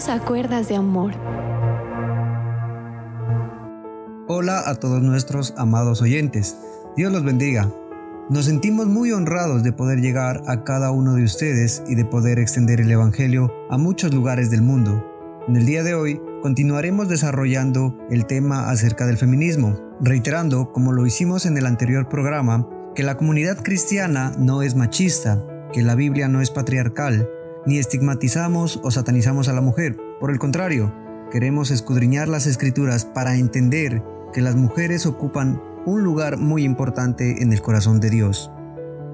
Bienvenidos a Cuerdas de Amor. Hola a todos nuestros amados oyentes. Dios los bendiga. Nos sentimos muy honrados de poder llegar a cada uno de ustedes y de poder extender el Evangelio a muchos lugares del mundo. En el día de hoy continuaremos desarrollando el tema acerca del feminismo, reiterando, como lo hicimos en el anterior programa, que la comunidad cristiana no es machista, que la Biblia no es patriarcal, ni estigmatizamos o satanizamos a la mujer. Por el contrario, queremos escudriñar las escrituras para entender que las mujeres ocupan un lugar muy importante en el corazón de Dios.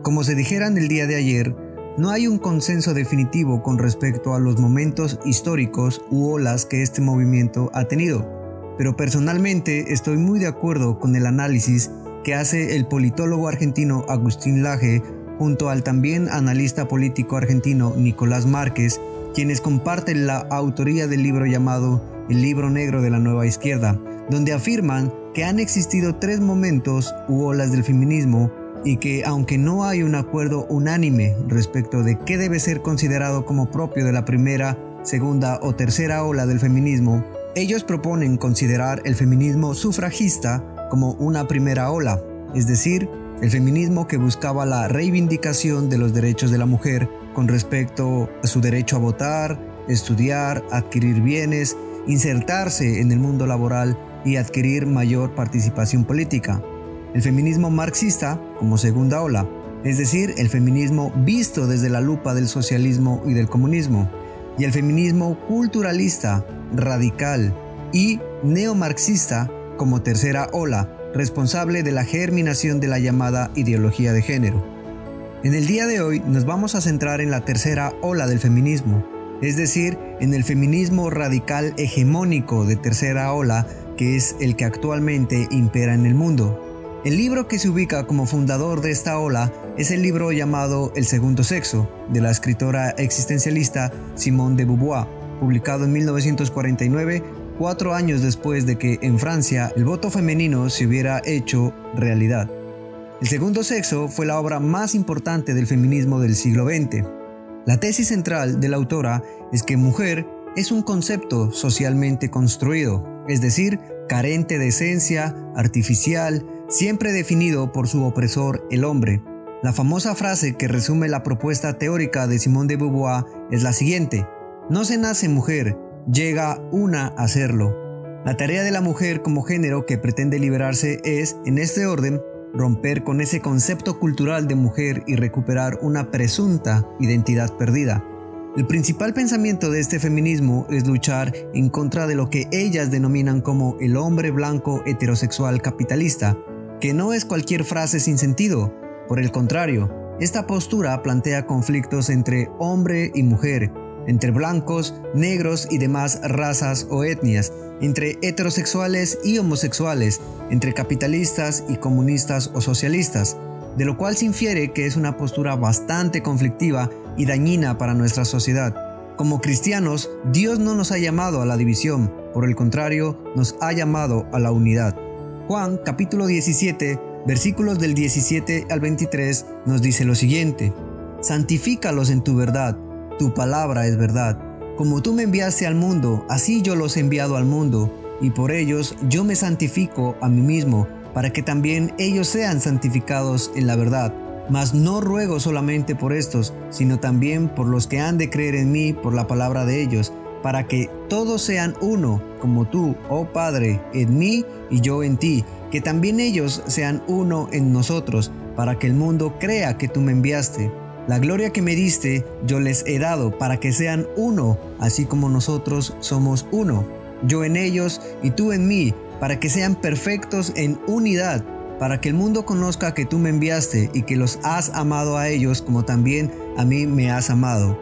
Como se dijera en el día de ayer, no hay un consenso definitivo con respecto a los momentos históricos u olas que este movimiento ha tenido, pero personalmente estoy muy de acuerdo con el análisis que hace el politólogo argentino Agustín Laje junto al también analista político argentino Nicolás Márquez, quienes comparten la autoría del libro llamado El libro negro de la nueva izquierda, donde afirman que han existido tres momentos u olas del feminismo y que aunque no hay un acuerdo unánime respecto de qué debe ser considerado como propio de la primera, segunda o tercera ola del feminismo, ellos proponen considerar el feminismo sufragista como una primera ola, es decir, el feminismo que buscaba la reivindicación de los derechos de la mujer con respecto a su derecho a votar, estudiar, adquirir bienes, insertarse en el mundo laboral y adquirir mayor participación política. El feminismo marxista como segunda ola, es decir, el feminismo visto desde la lupa del socialismo y del comunismo, y el feminismo culturalista, radical y neomarxista como tercera ola, responsable de la germinación de la llamada ideología de género. En el día de hoy nos vamos a centrar en la tercera ola del feminismo, es decir, en el feminismo radical hegemónico de tercera ola, que es el que actualmente impera en el mundo. El libro que se ubica como fundador de esta ola es el libro llamado El segundo sexo, de la escritora existencialista Simone de Beauvoir, publicado en 1949 cuatro años después de que en Francia el voto femenino se hubiera hecho realidad. El segundo sexo fue la obra más importante del feminismo del siglo XX. La tesis central de la autora es que mujer es un concepto socialmente construido, es decir, carente de esencia, artificial, siempre definido por su opresor, el hombre. La famosa frase que resume la propuesta teórica de Simone de Beauvoir es la siguiente, no se nace mujer, llega una a hacerlo. La tarea de la mujer como género que pretende liberarse es, en este orden, romper con ese concepto cultural de mujer y recuperar una presunta identidad perdida. El principal pensamiento de este feminismo es luchar en contra de lo que ellas denominan como el hombre blanco heterosexual capitalista, que no es cualquier frase sin sentido. Por el contrario, esta postura plantea conflictos entre hombre y mujer, entre blancos, negros y demás razas o etnias, entre heterosexuales y homosexuales, entre capitalistas y comunistas o socialistas, de lo cual se infiere que es una postura bastante conflictiva y dañina para nuestra sociedad. Como cristianos, Dios no nos ha llamado a la división, por el contrario, nos ha llamado a la unidad. Juan capítulo 17, versículos del 17 al 23 nos dice lo siguiente, Santifícalos en tu verdad, tu palabra es verdad. Como tú me enviaste al mundo, así yo los he enviado al mundo, y por ellos yo me santifico a mí mismo, para que también ellos sean santificados en la verdad. Mas no ruego solamente por estos, sino también por los que han de creer en mí por la palabra de ellos, para que todos sean uno, como tú, oh Padre, en mí y yo en ti, que también ellos sean uno en nosotros, para que el mundo crea que tú me enviaste. La gloria que me diste yo les he dado para que sean uno, así como nosotros somos uno. Yo en ellos y tú en mí, para que sean perfectos en unidad, para que el mundo conozca que tú me enviaste y que los has amado a ellos como también a mí me has amado.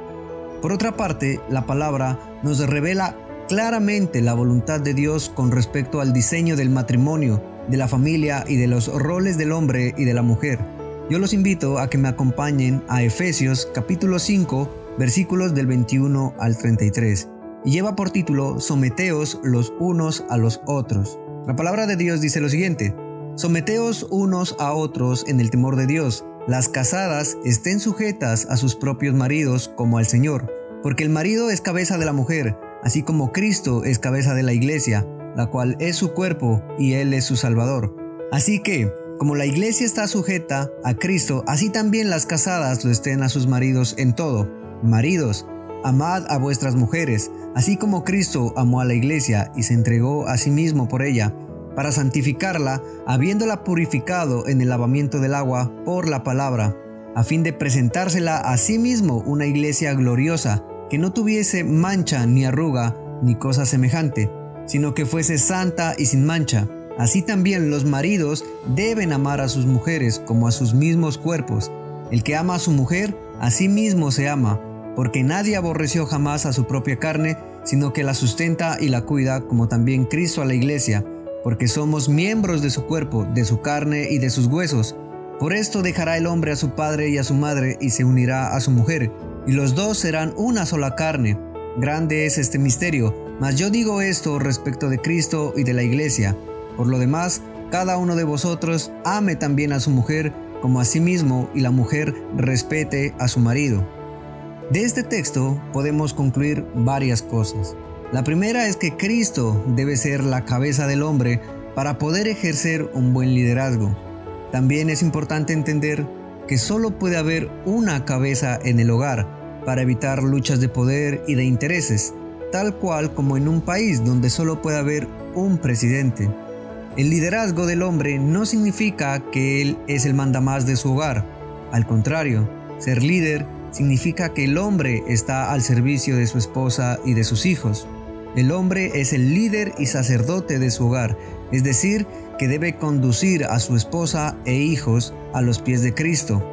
Por otra parte, la palabra nos revela claramente la voluntad de Dios con respecto al diseño del matrimonio, de la familia y de los roles del hombre y de la mujer. Yo los invito a que me acompañen a Efesios capítulo 5 versículos del 21 al 33 y lleva por título Someteos los unos a los otros. La palabra de Dios dice lo siguiente, Someteos unos a otros en el temor de Dios. Las casadas estén sujetas a sus propios maridos como al Señor, porque el marido es cabeza de la mujer, así como Cristo es cabeza de la iglesia, la cual es su cuerpo y Él es su Salvador. Así que, como la iglesia está sujeta a Cristo, así también las casadas lo estén a sus maridos en todo. Maridos, amad a vuestras mujeres, así como Cristo amó a la iglesia y se entregó a sí mismo por ella, para santificarla, habiéndola purificado en el lavamiento del agua por la palabra, a fin de presentársela a sí mismo una iglesia gloriosa, que no tuviese mancha ni arruga ni cosa semejante, sino que fuese santa y sin mancha. Así también los maridos deben amar a sus mujeres como a sus mismos cuerpos. El que ama a su mujer, a sí mismo se ama, porque nadie aborreció jamás a su propia carne, sino que la sustenta y la cuida, como también Cristo a la iglesia, porque somos miembros de su cuerpo, de su carne y de sus huesos. Por esto dejará el hombre a su padre y a su madre y se unirá a su mujer, y los dos serán una sola carne. Grande es este misterio, mas yo digo esto respecto de Cristo y de la iglesia. Por lo demás, cada uno de vosotros ame también a su mujer como a sí mismo y la mujer respete a su marido. De este texto podemos concluir varias cosas. La primera es que Cristo debe ser la cabeza del hombre para poder ejercer un buen liderazgo. También es importante entender que solo puede haber una cabeza en el hogar para evitar luchas de poder y de intereses, tal cual como en un país donde solo puede haber un presidente. El liderazgo del hombre no significa que él es el mandamás de su hogar. Al contrario, ser líder significa que el hombre está al servicio de su esposa y de sus hijos. El hombre es el líder y sacerdote de su hogar, es decir, que debe conducir a su esposa e hijos a los pies de Cristo.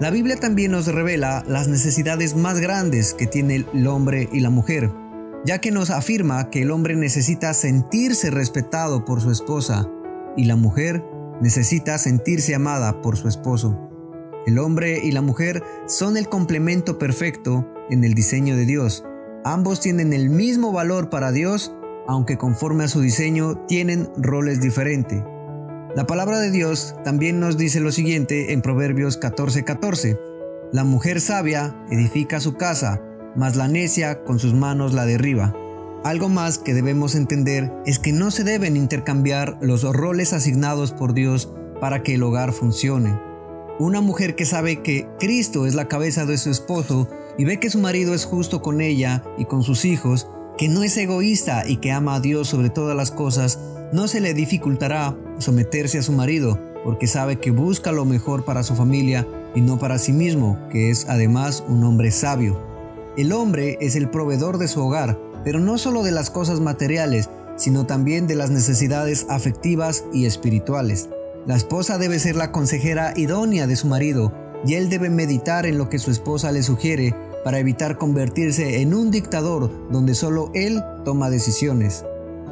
La Biblia también nos revela las necesidades más grandes que tiene el hombre y la mujer, ya que nos afirma que el hombre necesita sentirse respetado por su esposa y la mujer necesita sentirse amada por su esposo. El hombre y la mujer son el complemento perfecto en el diseño de Dios Ambos tienen el mismo valor para Dios, aunque conforme a su diseño tienen roles diferentes. La palabra de Dios también nos dice lo siguiente en Proverbios 14:14. La mujer sabia edifica su casa, mas la necia con sus manos la derriba. Algo más que debemos entender es que no se deben intercambiar los roles asignados por Dios para que el hogar funcione. Una mujer que sabe que Cristo es la cabeza de su esposo y ve que su marido es justo con ella y con sus hijos, que no es egoísta y que ama a Dios sobre todas las cosas, no se le dificultará someterse a su marido, porque sabe que busca lo mejor para su familia y no para sí mismo, que es además un hombre sabio. El hombre es el proveedor de su hogar, pero no solo de las cosas materiales, sino también de las necesidades afectivas y espirituales. La esposa debe ser la consejera idónea de su marido, y él debe meditar en lo que su esposa le sugiere para evitar convertirse en un dictador donde solo él toma decisiones.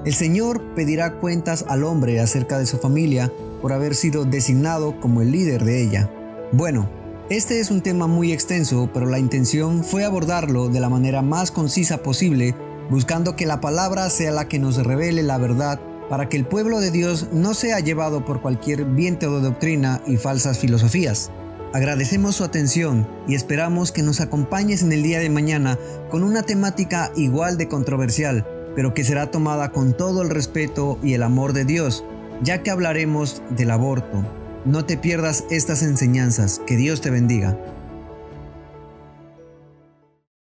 El Señor pedirá cuentas al hombre acerca de su familia por haber sido designado como el líder de ella. Bueno, este es un tema muy extenso, pero la intención fue abordarlo de la manera más concisa posible, buscando que la palabra sea la que nos revele la verdad para que el pueblo de Dios no sea llevado por cualquier viento de doctrina y falsas filosofías. Agradecemos su atención y esperamos que nos acompañes en el día de mañana con una temática igual de controversial, pero que será tomada con todo el respeto y el amor de Dios, ya que hablaremos del aborto. No te pierdas estas enseñanzas. Que Dios te bendiga.